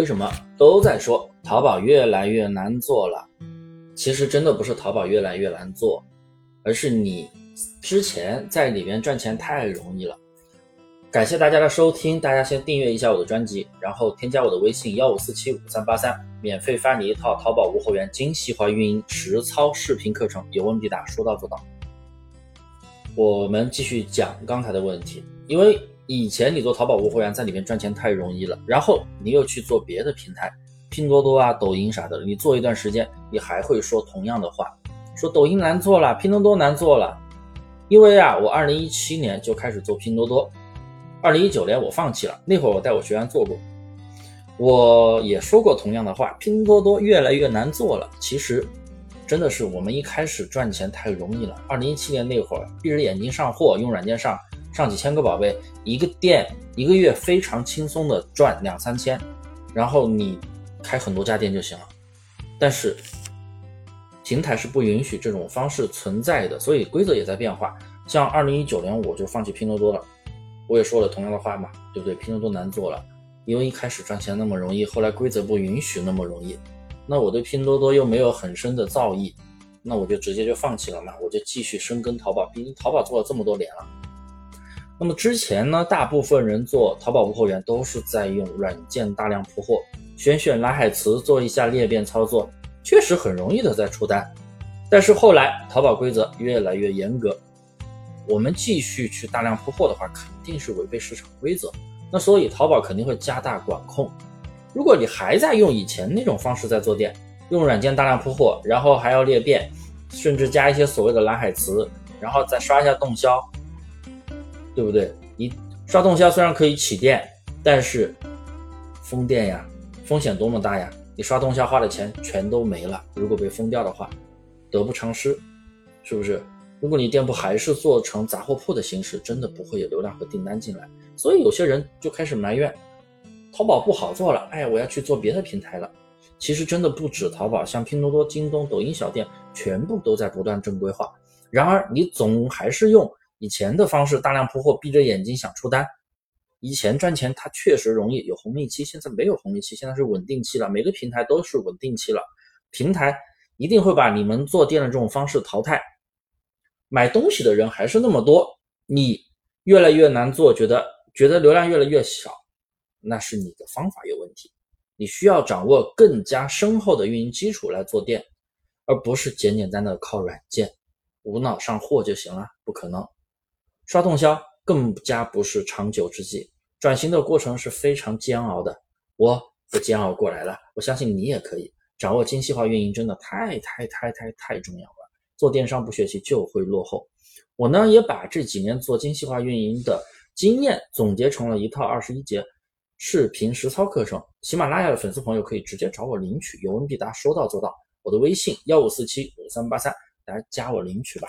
为什么都在说淘宝越来越难做了？其实真的不是淘宝越来越难做，而是你之前在里面赚钱太容易了。感谢大家的收听，大家先订阅一下我的专辑，然后添加我的微信幺五四七五三八三，免费发你一套淘宝无货源精细化运营实操视频课程，有问必答，说到做到。我们继续讲刚才的问题，因为以前你做淘宝无货源在里面赚钱太容易了，然后你又去做别的平台，拼多多啊、抖音啥的，你做一段时间，你还会说同样的话，说抖音难做了，拼多多难做了，因为啊，我二零一七年就开始做拼多多。二零一九年我放弃了，那会儿我带我学员做过，我也说过同样的话，拼多多越来越难做了。其实，真的是我们一开始赚钱太容易了。二零一七年那会儿，闭着眼睛上货，用软件上上几千个宝贝，一个店一个月非常轻松的赚两三千，然后你开很多家店就行了。但是，平台是不允许这种方式存在的，所以规则也在变化。像二零一九年我就放弃拼多多了。我也说了同样的话嘛，对不对？拼多多难做了，因为一开始赚钱那么容易，后来规则不允许那么容易。那我对拼多多又没有很深的造诣，那我就直接就放弃了嘛，我就继续深耕淘宝。毕竟淘宝做了这么多年了。那么之前呢，大部分人做淘宝无货源都是在用软件大量铺货，选选蓝海词，做一下裂变操作，确实很容易的在出单。但是后来淘宝规则越来越严格。我们继续去大量铺货的话，肯定是违背市场规则。那所以淘宝肯定会加大管控。如果你还在用以前那种方式在做店，用软件大量铺货，然后还要裂变，甚至加一些所谓的蓝海词，然后再刷一下动销，对不对？你刷动销虽然可以起店，但是封店呀，风险多么大呀！你刷动销花的钱全都没了，如果被封掉的话，得不偿失，是不是？如果你店铺还是做成杂货铺的形式，真的不会有流量和订单进来。所以有些人就开始埋怨，淘宝不好做了，哎，我要去做别的平台了。其实真的不止淘宝，像拼多多、京东、抖音小店，全部都在不断正规化。然而你总还是用以前的方式大量铺货，闭着眼睛想出单。以前赚钱它确实容易，有红利期，现在没有红利期，现在是稳定期了。每个平台都是稳定期了，平台一定会把你们做店的这种方式淘汰。买东西的人还是那么多，你越来越难做，觉得觉得流量越来越小，那是你的方法有问题。你需要掌握更加深厚的运营基础来做店，而不是简简单单的靠软件无脑上货就行了，不可能。刷动销更加不是长久之计，转型的过程是非常煎熬的。我不煎熬过来了，我相信你也可以。掌握精细化运营真的太太太太太重要了。做电商不学习就会落后。我呢也把这几年做精细化运营的经验总结成了一套二十一节视频实操课程。喜马拉雅的粉丝朋友可以直接找我领取，有问必答，说到做到。我的微信幺五四七五三八三，来加我领取吧。